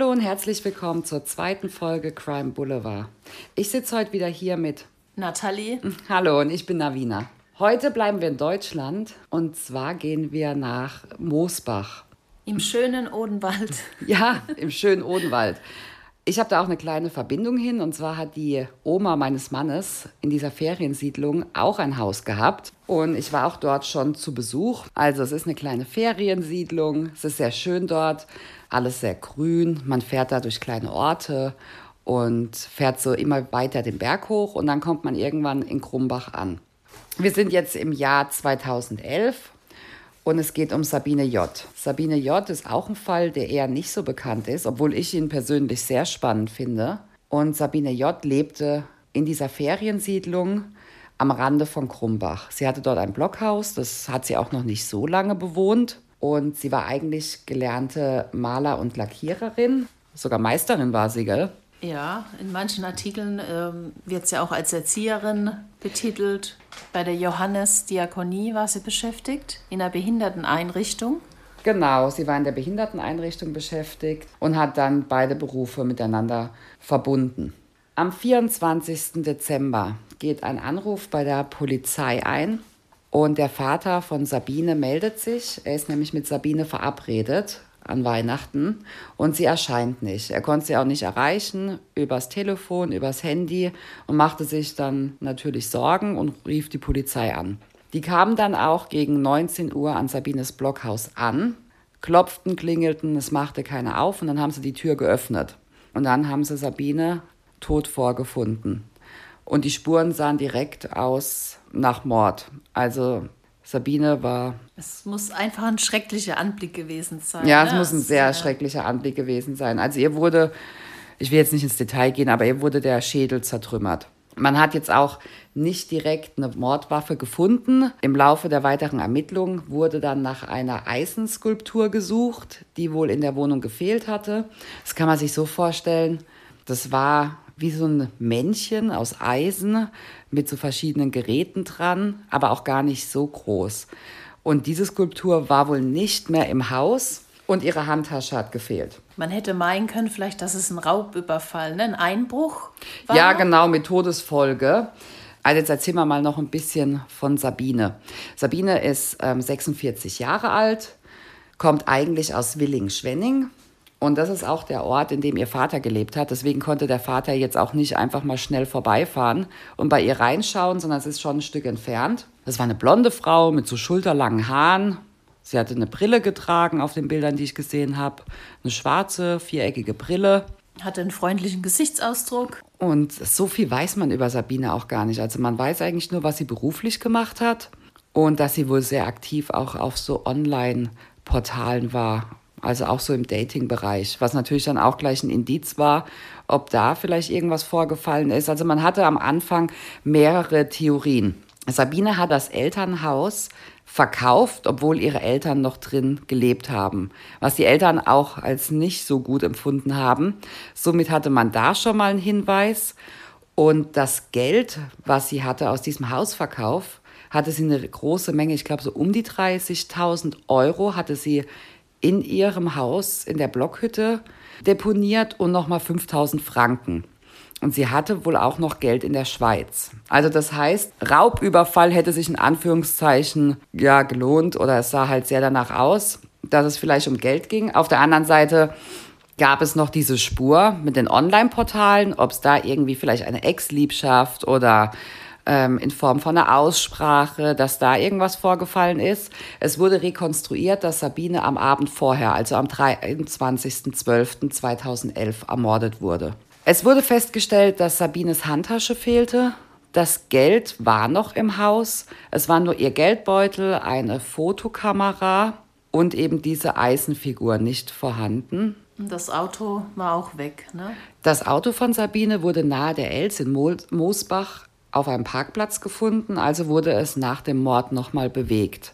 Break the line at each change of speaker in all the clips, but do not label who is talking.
Hallo und herzlich willkommen zur zweiten Folge Crime Boulevard. Ich sitze heute wieder hier mit
Nathalie.
Hallo und ich bin Navina. Heute bleiben wir in Deutschland und zwar gehen wir nach Moosbach.
Im schönen Odenwald.
Ja, im schönen Odenwald. Ich habe da auch eine kleine Verbindung hin und zwar hat die Oma meines Mannes in dieser Feriensiedlung auch ein Haus gehabt und ich war auch dort schon zu Besuch. Also es ist eine kleine Feriensiedlung, es ist sehr schön dort alles sehr grün. Man fährt da durch kleine Orte und fährt so immer weiter den Berg hoch und dann kommt man irgendwann in Krumbach an. Wir sind jetzt im Jahr 2011 und es geht um Sabine J. Sabine J ist auch ein Fall, der eher nicht so bekannt ist, obwohl ich ihn persönlich sehr spannend finde. Und Sabine J lebte in dieser Feriensiedlung am Rande von Krumbach. Sie hatte dort ein Blockhaus, das hat sie auch noch nicht so lange bewohnt. Und sie war eigentlich gelernte Maler- und Lackiererin. Sogar Meisterin war sie, gell?
Ja, in manchen Artikeln ähm, wird sie auch als Erzieherin betitelt. Bei der Johannes Diakonie war sie beschäftigt, in einer Behinderteneinrichtung.
Genau, sie war in der Behinderteneinrichtung beschäftigt und hat dann beide Berufe miteinander verbunden. Am 24. Dezember geht ein Anruf bei der Polizei ein und der Vater von Sabine meldet sich. Er ist nämlich mit Sabine verabredet an Weihnachten und sie erscheint nicht. Er konnte sie auch nicht erreichen übers Telefon, übers Handy und machte sich dann natürlich Sorgen und rief die Polizei an. Die kamen dann auch gegen 19 Uhr an Sabines Blockhaus an, klopften, klingelten, es machte keiner auf und dann haben sie die Tür geöffnet. Und dann haben sie Sabine tot vorgefunden. Und die Spuren sahen direkt aus nach Mord. Also Sabine war.
Es muss einfach ein schrecklicher Anblick gewesen sein.
Ja, es ne? muss ein sehr ja. schrecklicher Anblick gewesen sein. Also ihr wurde, ich will jetzt nicht ins Detail gehen, aber ihr wurde der Schädel zertrümmert. Man hat jetzt auch nicht direkt eine Mordwaffe gefunden. Im Laufe der weiteren Ermittlungen wurde dann nach einer Eisenskulptur gesucht, die wohl in der Wohnung gefehlt hatte. Das kann man sich so vorstellen. Das war wie so ein Männchen aus Eisen mit so verschiedenen Geräten dran, aber auch gar nicht so groß. Und diese Skulptur war wohl nicht mehr im Haus und ihre Handtasche hat gefehlt.
Man hätte meinen können, vielleicht, dass es ein Raubüberfall, ne? ein Einbruch
war. Ja, genau, mit Todesfolge. Also jetzt erzählen wir mal noch ein bisschen von Sabine. Sabine ist ähm, 46 Jahre alt, kommt eigentlich aus Willing-Schwenning, und das ist auch der Ort, in dem ihr Vater gelebt hat. Deswegen konnte der Vater jetzt auch nicht einfach mal schnell vorbeifahren und bei ihr reinschauen, sondern es ist schon ein Stück entfernt. Das war eine blonde Frau mit so schulterlangen Haaren. Sie hatte eine Brille getragen auf den Bildern, die ich gesehen habe. Eine schwarze, viereckige Brille.
Hatte einen freundlichen Gesichtsausdruck.
Und so viel weiß man über Sabine auch gar nicht. Also man weiß eigentlich nur, was sie beruflich gemacht hat und dass sie wohl sehr aktiv auch auf so Online-Portalen war also auch so im Dating-Bereich, was natürlich dann auch gleich ein Indiz war, ob da vielleicht irgendwas vorgefallen ist. Also man hatte am Anfang mehrere Theorien. Sabine hat das Elternhaus verkauft, obwohl ihre Eltern noch drin gelebt haben, was die Eltern auch als nicht so gut empfunden haben. Somit hatte man da schon mal einen Hinweis. Und das Geld, was sie hatte aus diesem Hausverkauf, hatte sie eine große Menge, ich glaube so um die 30.000 Euro hatte sie in ihrem Haus in der Blockhütte deponiert und nochmal 5000 Franken. Und sie hatte wohl auch noch Geld in der Schweiz. Also das heißt, Raubüberfall hätte sich in Anführungszeichen ja gelohnt oder es sah halt sehr danach aus, dass es vielleicht um Geld ging. Auf der anderen Seite gab es noch diese Spur mit den Online-Portalen, ob es da irgendwie vielleicht eine Ex-Liebschaft oder ähm, in Form von einer Aussprache, dass da irgendwas vorgefallen ist. Es wurde rekonstruiert, dass Sabine am Abend vorher, also am 23.12.2011, ermordet wurde. Es wurde festgestellt, dass Sabines Handtasche fehlte. Das Geld war noch im Haus. Es war nur ihr Geldbeutel, eine Fotokamera und eben diese Eisenfigur nicht vorhanden.
Das Auto war auch weg, ne?
Das Auto von Sabine wurde nahe der Els in Moosbach auf einem Parkplatz gefunden, also wurde es nach dem Mord nochmal bewegt.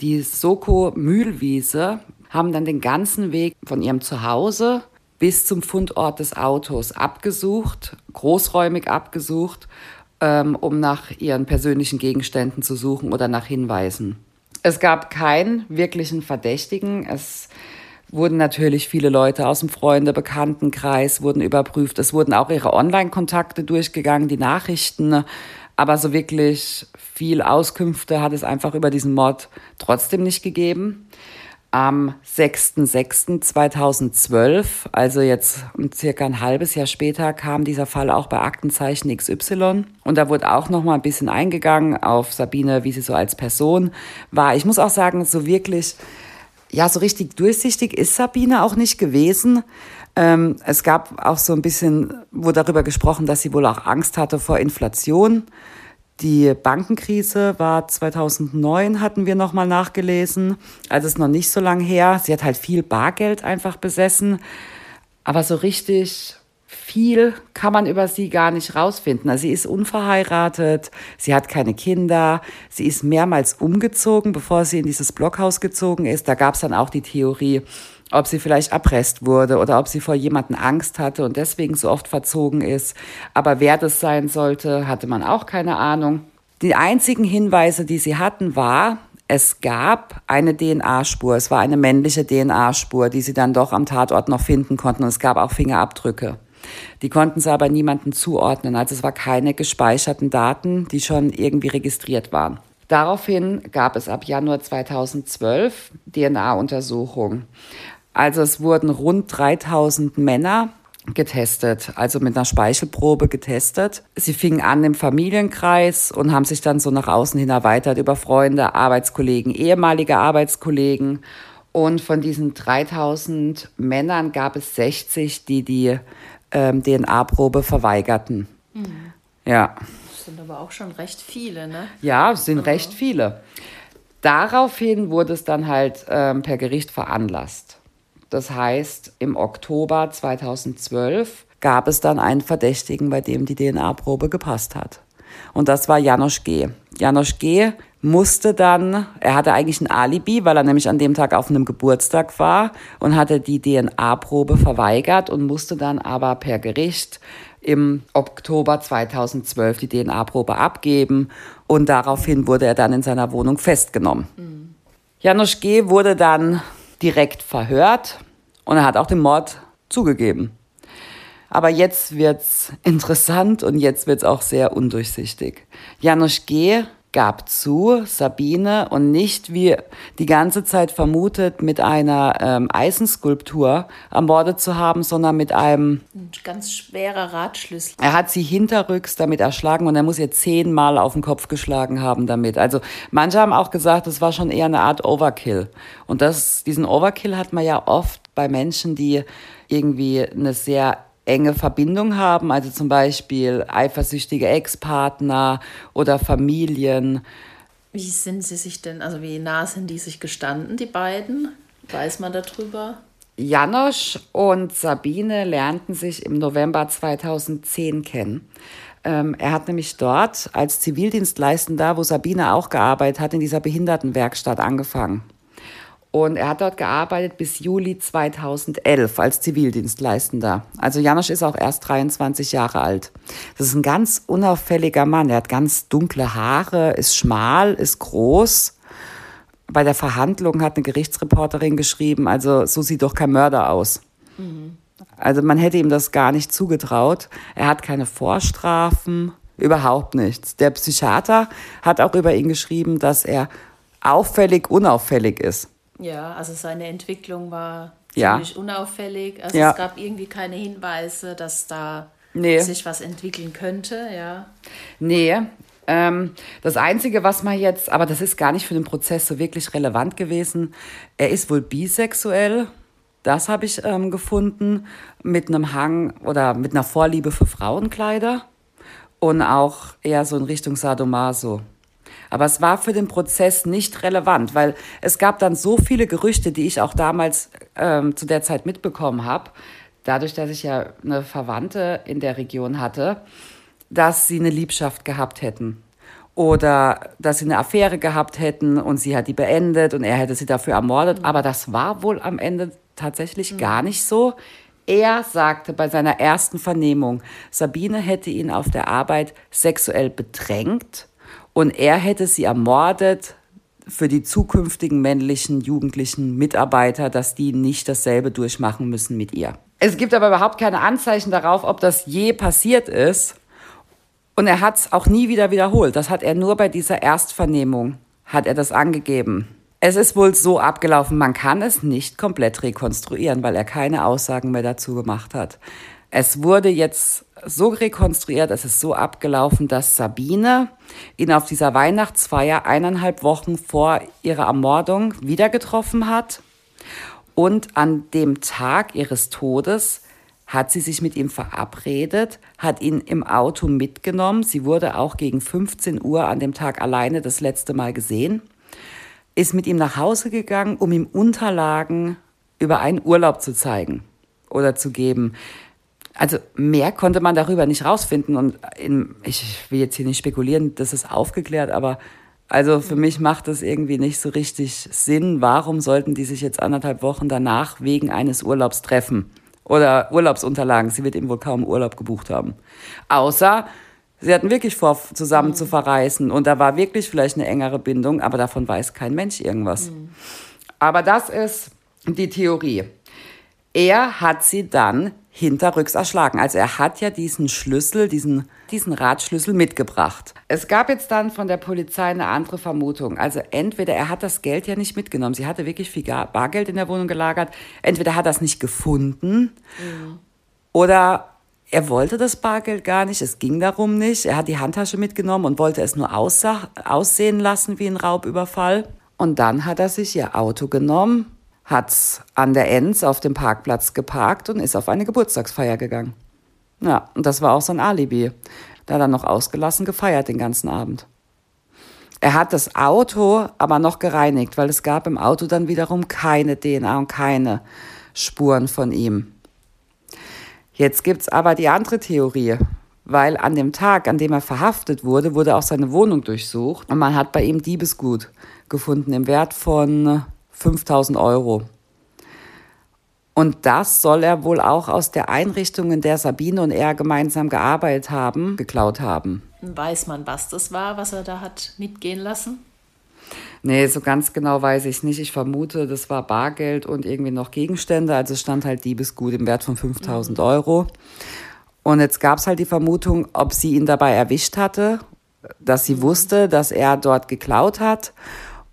Die Soko Mühlwiese haben dann den ganzen Weg von ihrem Zuhause bis zum Fundort des Autos abgesucht, großräumig abgesucht, ähm, um nach ihren persönlichen Gegenständen zu suchen oder nach Hinweisen. Es gab keinen wirklichen Verdächtigen. Es wurden natürlich viele Leute aus dem Freunde, Bekanntenkreis wurden überprüft. Es wurden auch ihre Online-Kontakte durchgegangen, die Nachrichten. Aber so wirklich viel Auskünfte hat es einfach über diesen Mord trotzdem nicht gegeben. Am 6.6.2012, also jetzt circa ein halbes Jahr später, kam dieser Fall auch bei Aktenzeichen XY. Und da wurde auch noch mal ein bisschen eingegangen auf Sabine, wie sie so als Person war. Ich muss auch sagen, so wirklich, ja, so richtig durchsichtig ist Sabine auch nicht gewesen. Ähm, es gab auch so ein bisschen, wurde darüber gesprochen, dass sie wohl auch Angst hatte vor Inflation. Die Bankenkrise war 2009, hatten wir nochmal nachgelesen. Also ist noch nicht so lange her. Sie hat halt viel Bargeld einfach besessen. Aber so richtig viel kann man über sie gar nicht rausfinden. Also sie ist unverheiratet, sie hat keine Kinder, sie ist mehrmals umgezogen, bevor sie in dieses Blockhaus gezogen ist. Da gab es dann auch die Theorie, ob sie vielleicht erpresst wurde oder ob sie vor jemanden Angst hatte und deswegen so oft verzogen ist. Aber wer das sein sollte, hatte man auch keine Ahnung. Die einzigen Hinweise, die sie hatten, war, es gab eine DNA-Spur. Es war eine männliche DNA-Spur, die sie dann doch am Tatort noch finden konnten. Und es gab auch Fingerabdrücke. Die konnten sie aber niemanden zuordnen. Also es war keine gespeicherten Daten, die schon irgendwie registriert waren. Daraufhin gab es ab Januar 2012 DNA-Untersuchungen. Also es wurden rund 3000 Männer getestet, also mit einer Speichelprobe getestet. Sie fingen an im Familienkreis und haben sich dann so nach außen hin erweitert über Freunde, Arbeitskollegen, ehemalige Arbeitskollegen. Und von diesen 3000 Männern gab es 60, die die ähm, DNA-Probe verweigerten. Mhm. Ja.
Das sind aber auch schon recht viele, ne?
Ja, es sind mhm. recht viele. Daraufhin wurde es dann halt ähm, per Gericht veranlasst. Das heißt, im Oktober 2012 gab es dann einen Verdächtigen, bei dem die DNA-Probe gepasst hat. Und das war Janosch G. Janosch G. musste dann, er hatte eigentlich ein Alibi, weil er nämlich an dem Tag auf einem Geburtstag war und hatte die DNA-Probe verweigert und musste dann aber per Gericht im Oktober 2012 die DNA-Probe abgeben und daraufhin wurde er dann in seiner Wohnung festgenommen. Mhm. Janusz G. wurde dann direkt verhört und er hat auch den Mord zugegeben. Aber jetzt wird's interessant und jetzt wird's auch sehr undurchsichtig. Janusz G gab zu, Sabine, und nicht wie die ganze Zeit vermutet, mit einer ähm, Eisenskulptur ermordet zu haben, sondern mit einem...
Ein ganz schwerer Radschlüssel.
Er hat sie hinterrücks damit erschlagen und er muss ihr zehnmal auf den Kopf geschlagen haben damit. Also manche haben auch gesagt, es war schon eher eine Art Overkill. Und das, diesen Overkill hat man ja oft bei Menschen, die irgendwie eine sehr enge Verbindung haben, also zum Beispiel eifersüchtige Ex-Partner oder Familien.
Wie sind sie sich denn, also wie nah sind die sich gestanden, die beiden? Weiß man darüber?
Janosch und Sabine lernten sich im November 2010 kennen. Ähm, er hat nämlich dort als Zivildienstleistender, wo Sabine auch gearbeitet hat, in dieser Behindertenwerkstatt angefangen. Und er hat dort gearbeitet bis Juli 2011 als Zivildienstleistender. Also Janosch ist auch erst 23 Jahre alt. Das ist ein ganz unauffälliger Mann. Er hat ganz dunkle Haare, ist schmal, ist groß. Bei der Verhandlung hat eine Gerichtsreporterin geschrieben, also so sieht doch kein Mörder aus. Mhm. Also man hätte ihm das gar nicht zugetraut. Er hat keine Vorstrafen, überhaupt nichts. Der Psychiater hat auch über ihn geschrieben, dass er auffällig unauffällig ist.
Ja, also seine Entwicklung war ziemlich ja. unauffällig. Also ja. es gab irgendwie keine Hinweise, dass da nee. sich was entwickeln könnte, ja.
Nee. Ähm, das Einzige, was man jetzt, aber das ist gar nicht für den Prozess so wirklich relevant gewesen, er ist wohl bisexuell. Das habe ich ähm, gefunden mit einem Hang oder mit einer Vorliebe für Frauenkleider und auch eher so in Richtung Sadomaso. Aber es war für den Prozess nicht relevant, weil es gab dann so viele Gerüchte, die ich auch damals ähm, zu der Zeit mitbekommen habe, dadurch, dass ich ja eine Verwandte in der Region hatte, dass sie eine Liebschaft gehabt hätten oder dass sie eine Affäre gehabt hätten und sie hat die beendet und er hätte sie dafür ermordet. Mhm. Aber das war wohl am Ende tatsächlich mhm. gar nicht so. Er sagte bei seiner ersten Vernehmung, Sabine hätte ihn auf der Arbeit sexuell bedrängt und er hätte sie ermordet, für die zukünftigen männlichen jugendlichen Mitarbeiter, dass die nicht dasselbe durchmachen müssen mit ihr. Es gibt aber überhaupt keine Anzeichen darauf, ob das je passiert ist. Und er hat es auch nie wieder wiederholt. Das hat er nur bei dieser Erstvernehmung, hat er das angegeben. Es ist wohl so abgelaufen, man kann es nicht komplett rekonstruieren, weil er keine Aussagen mehr dazu gemacht hat. Es wurde jetzt so rekonstruiert, es ist so abgelaufen, dass Sabine ihn auf dieser Weihnachtsfeier eineinhalb Wochen vor ihrer Ermordung wieder getroffen hat. Und an dem Tag ihres Todes hat sie sich mit ihm verabredet, hat ihn im Auto mitgenommen. Sie wurde auch gegen 15 Uhr an dem Tag alleine das letzte Mal gesehen, ist mit ihm nach Hause gegangen, um ihm Unterlagen über einen Urlaub zu zeigen oder zu geben. Also mehr konnte man darüber nicht rausfinden und in, ich will jetzt hier nicht spekulieren, das ist aufgeklärt, aber also für mich macht das irgendwie nicht so richtig Sinn. Warum sollten die sich jetzt anderthalb Wochen danach wegen eines Urlaubs treffen? Oder Urlaubsunterlagen. Sie wird eben wohl kaum Urlaub gebucht haben. Außer sie hatten wirklich vor, zusammen mhm. zu verreisen. Und da war wirklich vielleicht eine engere Bindung, aber davon weiß kein Mensch irgendwas. Mhm. Aber das ist die Theorie. Er hat sie dann hinterrücks erschlagen. Also er hat ja diesen Schlüssel, diesen, diesen Radschlüssel mitgebracht. Es gab jetzt dann von der Polizei eine andere Vermutung. Also entweder er hat das Geld ja nicht mitgenommen. Sie hatte wirklich viel Bargeld in der Wohnung gelagert. Entweder hat er es nicht gefunden mhm. oder er wollte das Bargeld gar nicht. Es ging darum nicht. Er hat die Handtasche mitgenommen und wollte es nur aussehen lassen wie ein Raubüberfall. Und dann hat er sich ihr Auto genommen hat an der Enz auf dem Parkplatz geparkt und ist auf eine Geburtstagsfeier gegangen. Ja, und das war auch sein Alibi. Da er noch ausgelassen gefeiert den ganzen Abend. Er hat das Auto aber noch gereinigt, weil es gab im Auto dann wiederum keine DNA und keine Spuren von ihm. Jetzt gibt's aber die andere Theorie, weil an dem Tag, an dem er verhaftet wurde, wurde auch seine Wohnung durchsucht und man hat bei ihm Diebesgut gefunden im Wert von 5000 Euro. Und das soll er wohl auch aus der Einrichtung, in der Sabine und er gemeinsam gearbeitet haben, geklaut haben.
Weiß man, was das war, was er da hat mitgehen lassen?
Nee, so ganz genau weiß ich nicht. Ich vermute, das war Bargeld und irgendwie noch Gegenstände. Also stand halt Diebesgut im Wert von 5000 mhm. Euro. Und jetzt gab es halt die Vermutung, ob sie ihn dabei erwischt hatte, dass sie mhm. wusste, dass er dort geklaut hat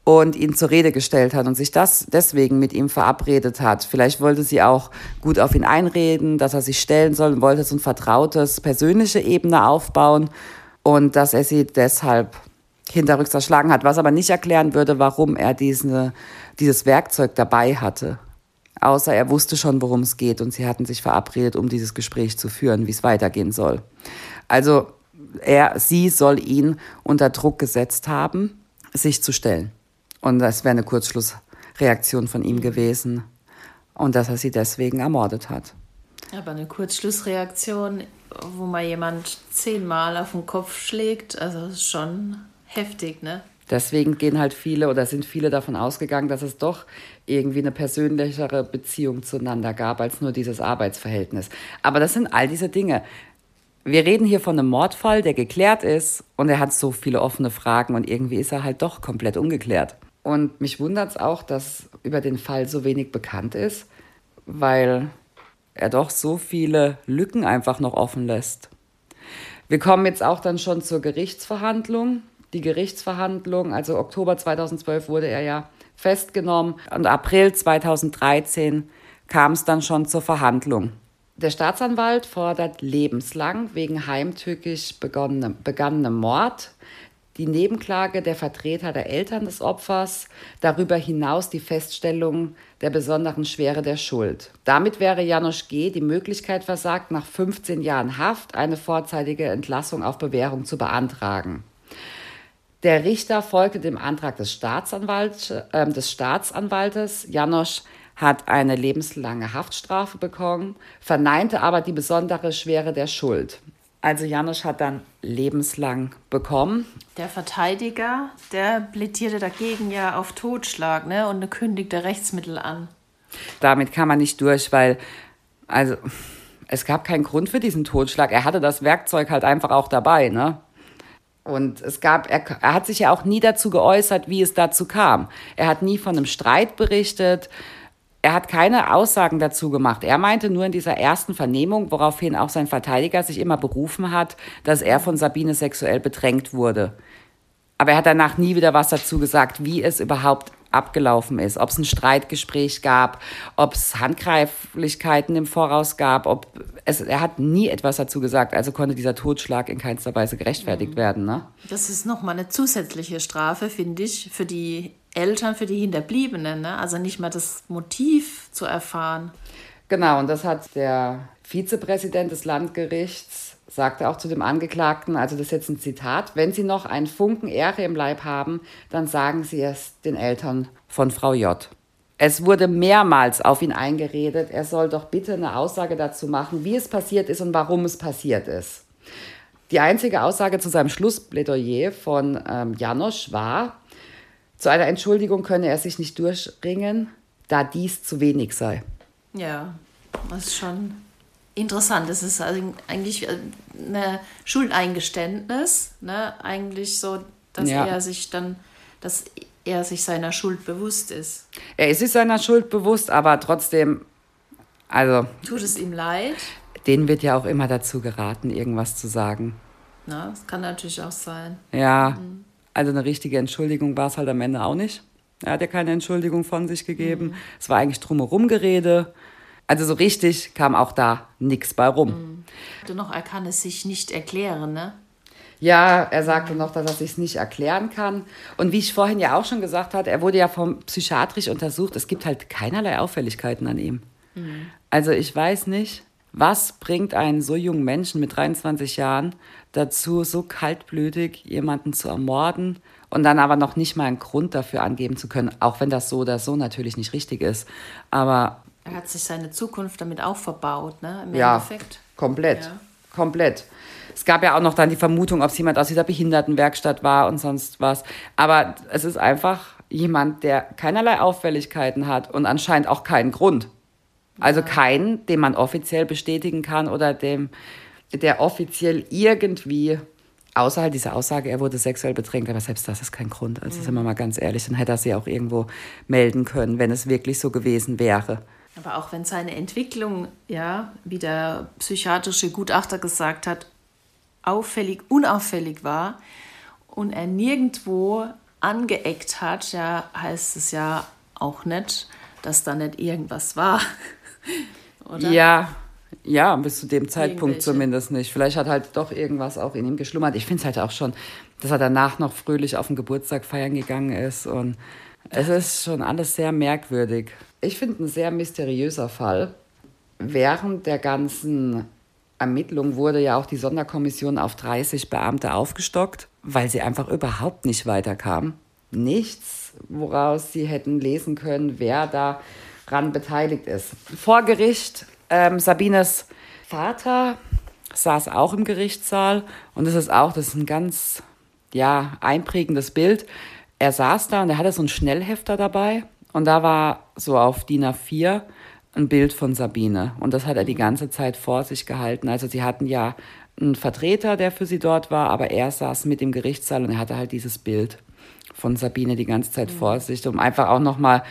und ihn zur Rede gestellt hat und sich das deswegen mit ihm verabredet hat. Vielleicht wollte sie auch gut auf ihn einreden, dass er sich stellen soll und wollte so ein vertrautes, persönliche Ebene aufbauen und dass er sie deshalb hinterrücks erschlagen hat, was aber nicht erklären würde, warum er diese, dieses Werkzeug dabei hatte. Außer er wusste schon, worum es geht und sie hatten sich verabredet, um dieses Gespräch zu führen, wie es weitergehen soll. Also er, sie soll ihn unter Druck gesetzt haben, sich zu stellen. Und das wäre eine Kurzschlussreaktion von ihm gewesen. Und dass er sie deswegen ermordet hat.
Aber eine Kurzschlussreaktion, wo man jemand zehnmal auf den Kopf schlägt, also ist schon heftig, ne?
Deswegen gehen halt viele oder sind viele davon ausgegangen, dass es doch irgendwie eine persönlichere Beziehung zueinander gab als nur dieses Arbeitsverhältnis. Aber das sind all diese Dinge. Wir reden hier von einem Mordfall, der geklärt ist und er hat so viele offene Fragen und irgendwie ist er halt doch komplett ungeklärt. Und mich wundert es auch, dass über den Fall so wenig bekannt ist, weil er doch so viele Lücken einfach noch offen lässt. Wir kommen jetzt auch dann schon zur Gerichtsverhandlung. Die Gerichtsverhandlung, also Oktober 2012 wurde er ja festgenommen und April 2013 kam es dann schon zur Verhandlung. Der Staatsanwalt fordert lebenslang wegen heimtückisch begangenem, begangenem Mord die Nebenklage der Vertreter der Eltern des Opfers, darüber hinaus die Feststellung der besonderen Schwere der Schuld. Damit wäre Janusz G. die Möglichkeit versagt, nach 15 Jahren Haft eine vorzeitige Entlassung auf Bewährung zu beantragen. Der Richter folgte dem Antrag des, Staatsanwalt, äh, des Staatsanwaltes. Janosch hat eine lebenslange Haftstrafe bekommen, verneinte aber die besondere Schwere der Schuld. Also Janusz hat dann lebenslang bekommen.
Der Verteidiger, der plädierte dagegen ja auf Totschlag ne, und kündigte Rechtsmittel an.
Damit kam man nicht durch, weil, also, es gab keinen Grund für diesen Totschlag. Er hatte das Werkzeug halt einfach auch dabei, ne? Und es gab, er, er hat sich ja auch nie dazu geäußert, wie es dazu kam. Er hat nie von einem Streit berichtet. Er hat keine Aussagen dazu gemacht. Er meinte nur in dieser ersten Vernehmung, woraufhin auch sein Verteidiger sich immer berufen hat, dass er von Sabine sexuell bedrängt wurde. Aber er hat danach nie wieder was dazu gesagt, wie es überhaupt abgelaufen ist, ob es ein Streitgespräch gab, ob es Handgreiflichkeiten im Voraus gab, ob es, er hat nie etwas dazu gesagt, also konnte dieser Totschlag in keinster Weise gerechtfertigt mhm. werden. Ne?
Das ist nochmal eine zusätzliche Strafe, finde ich, für die Eltern, für die Hinterbliebenen, ne? also nicht mal das Motiv zu erfahren.
Genau, und das hat der Vizepräsident des Landgerichts sagte auch zu dem Angeklagten, also das ist jetzt ein Zitat, wenn Sie noch einen Funken Ehre im Leib haben, dann sagen Sie es den Eltern von Frau J. Es wurde mehrmals auf ihn eingeredet, er soll doch bitte eine Aussage dazu machen, wie es passiert ist und warum es passiert ist. Die einzige Aussage zu seinem Schlussplädoyer von ähm, Janosch war, zu einer Entschuldigung könne er sich nicht durchringen, da dies zu wenig sei.
Ja, das ist schon interessant. Es ist also eigentlich äh, ein Schuldeingeständnis, ne? Eigentlich so, dass ja. er sich dann, dass er sich seiner Schuld bewusst ist.
Er ist sich seiner Schuld bewusst, aber trotzdem, also.
Tut es ihm leid?
Denen wird ja auch immer dazu geraten, irgendwas zu sagen.
Na, das kann natürlich auch sein.
Ja, mhm. Also eine richtige Entschuldigung war es halt am Ende auch nicht. Er hat ja keine Entschuldigung von sich gegeben. Mhm. Es war eigentlich drumherum Gerede. Also so richtig kam auch da nichts bei rum. Mhm.
Noch, er kann es sich nicht erklären, ne?
Ja, er sagte noch, dass er sich nicht erklären kann. Und wie ich vorhin ja auch schon gesagt habe, er wurde ja vom psychiatrisch untersucht. Es gibt halt keinerlei Auffälligkeiten an ihm. Mhm. Also ich weiß nicht, was bringt einen so jungen Menschen mit 23 Jahren dazu, so kaltblütig jemanden zu ermorden und dann aber noch nicht mal einen Grund dafür angeben zu können, auch wenn das so oder so natürlich nicht richtig ist. Aber
er hat sich seine Zukunft damit auch verbaut, ne?
Im ja, Endeffekt. komplett. Ja. Komplett. Es gab ja auch noch dann die Vermutung, ob es jemand aus dieser Behindertenwerkstatt war und sonst was. Aber es ist einfach jemand, der keinerlei Auffälligkeiten hat und anscheinend auch keinen Grund. Also keinen, den man offiziell bestätigen kann oder dem, der offiziell irgendwie außerhalb halt dieser Aussage, er wurde sexuell bedrängt, aber selbst das ist kein Grund. Also mhm. sind wir mal ganz ehrlich, dann hätte er sie auch irgendwo melden können, wenn es wirklich so gewesen wäre.
Aber auch wenn seine Entwicklung, ja, wie der psychiatrische Gutachter gesagt hat, auffällig, unauffällig war und er nirgendwo angeeckt hat, ja, heißt es ja auch nicht, dass da nicht irgendwas war.
Oder? Ja, ja, bis zu dem Zeitpunkt zumindest nicht. Vielleicht hat halt doch irgendwas auch in ihm geschlummert. Ich finde es halt auch schon, dass er danach noch fröhlich auf den Geburtstag feiern gegangen ist und es ist schon alles sehr merkwürdig ich finde, ein sehr mysteriöser Fall. Während der ganzen Ermittlung wurde ja auch die Sonderkommission auf 30 Beamte aufgestockt, weil sie einfach überhaupt nicht weiterkam. Nichts, woraus sie hätten lesen können, wer daran beteiligt ist. Vor Gericht, ähm, Sabines Vater saß auch im Gerichtssaal und das ist auch, das ist ein ganz ja, einprägendes Bild. Er saß da und er hatte so einen Schnellhefter dabei und da war so auf DIN A4 ein Bild von Sabine. Und das hat er die ganze Zeit vor sich gehalten. Also sie hatten ja einen Vertreter, der für sie dort war, aber er saß mit im Gerichtssaal und er hatte halt dieses Bild von Sabine die ganze Zeit mhm. vor sich, um einfach auch nochmal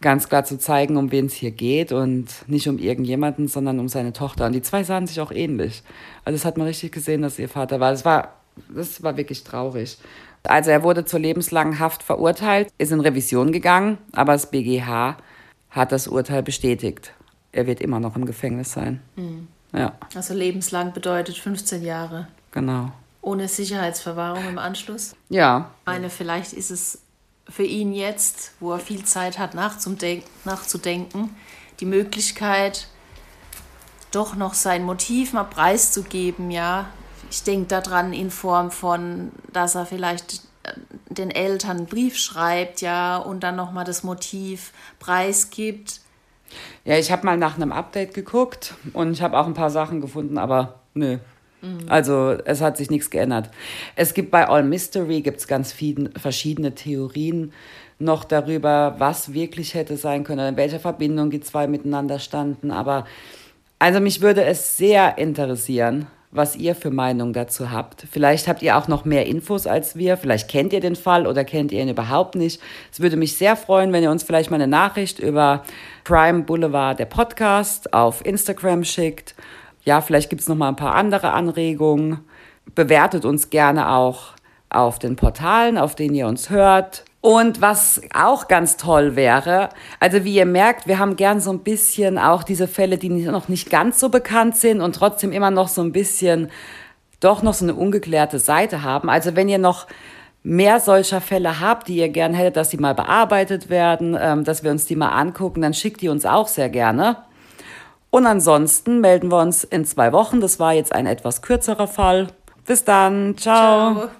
ganz klar zu zeigen, um wen es hier geht und nicht um irgendjemanden, sondern um seine Tochter. Und die zwei sahen sich auch ähnlich. Also das hat man richtig gesehen, dass ihr Vater war. Das war, das war wirklich traurig. Also er wurde zur lebenslangen Haft verurteilt, ist in Revision gegangen, aber das BGH hat das Urteil bestätigt. Er wird immer noch im Gefängnis sein. Mhm. Ja.
Also lebenslang bedeutet 15 Jahre.
Genau.
Ohne Sicherheitsverwahrung im Anschluss?
Ja.
Ich meine, vielleicht ist es für ihn jetzt, wo er viel Zeit hat nachzudenken, die Möglichkeit, doch noch sein Motiv mal preiszugeben, ja, ich denke daran in Form von, dass er vielleicht äh, den Eltern einen Brief schreibt, ja, und dann nochmal das Motiv preisgibt.
Ja, ich habe mal nach einem Update geguckt und ich habe auch ein paar Sachen gefunden, aber nö. Mhm. Also es hat sich nichts geändert. Es gibt bei All Mystery gibt's ganz viele verschiedene Theorien noch darüber, was wirklich hätte sein können, in welcher Verbindung die zwei miteinander standen. Aber also mich würde es sehr interessieren, was ihr für Meinung dazu habt. Vielleicht habt ihr auch noch mehr Infos als wir. Vielleicht kennt ihr den Fall oder kennt ihr ihn überhaupt nicht. Es würde mich sehr freuen, wenn ihr uns vielleicht mal eine Nachricht über Prime Boulevard, der Podcast, auf Instagram schickt. Ja, vielleicht gibt es noch mal ein paar andere Anregungen. Bewertet uns gerne auch auf den Portalen, auf denen ihr uns hört. Und was auch ganz toll wäre, also wie ihr merkt, wir haben gern so ein bisschen auch diese Fälle, die noch nicht ganz so bekannt sind und trotzdem immer noch so ein bisschen doch noch so eine ungeklärte Seite haben. Also wenn ihr noch mehr solcher Fälle habt, die ihr gern hättet, dass die mal bearbeitet werden, ähm, dass wir uns die mal angucken, dann schickt die uns auch sehr gerne. Und ansonsten melden wir uns in zwei Wochen. Das war jetzt ein etwas kürzerer Fall. Bis dann. Ciao. Ciao.